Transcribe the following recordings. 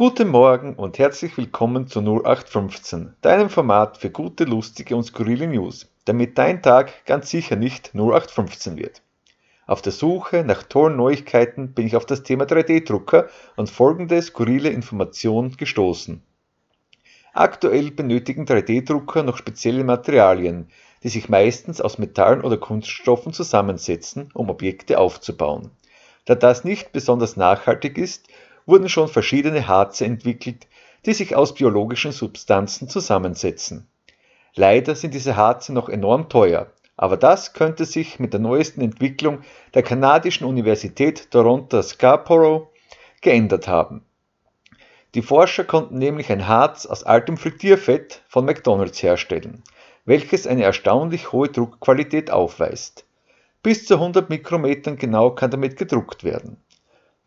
Guten Morgen und herzlich willkommen zu 0815, deinem Format für gute, lustige und skurrile News, damit dein Tag ganz sicher nicht 0815 wird. Auf der Suche nach tollen Neuigkeiten bin ich auf das Thema 3D-Drucker und folgende skurrile Information gestoßen. Aktuell benötigen 3D-Drucker noch spezielle Materialien, die sich meistens aus Metallen oder Kunststoffen zusammensetzen, um Objekte aufzubauen. Da das nicht besonders nachhaltig ist, wurden schon verschiedene Harze entwickelt, die sich aus biologischen Substanzen zusammensetzen. Leider sind diese Harze noch enorm teuer, aber das könnte sich mit der neuesten Entwicklung der kanadischen Universität Toronto Scarborough geändert haben. Die Forscher konnten nämlich ein Harz aus altem Frittierfett von McDonald's herstellen, welches eine erstaunlich hohe Druckqualität aufweist. Bis zu 100 Mikrometern genau kann damit gedruckt werden.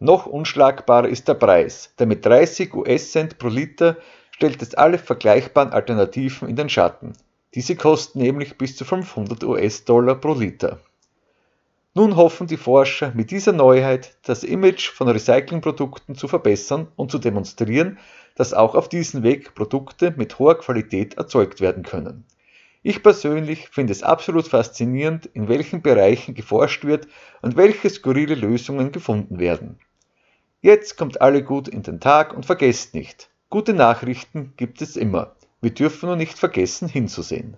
Noch unschlagbarer ist der Preis, denn mit 30 US-Cent pro Liter stellt es alle vergleichbaren Alternativen in den Schatten. Diese kosten nämlich bis zu 500 US-Dollar pro Liter. Nun hoffen die Forscher mit dieser Neuheit das Image von Recyclingprodukten zu verbessern und zu demonstrieren, dass auch auf diesem Weg Produkte mit hoher Qualität erzeugt werden können. Ich persönlich finde es absolut faszinierend, in welchen Bereichen geforscht wird und welche skurrile Lösungen gefunden werden. Jetzt kommt alle gut in den Tag und vergesst nicht, gute Nachrichten gibt es immer. Wir dürfen nur nicht vergessen hinzusehen.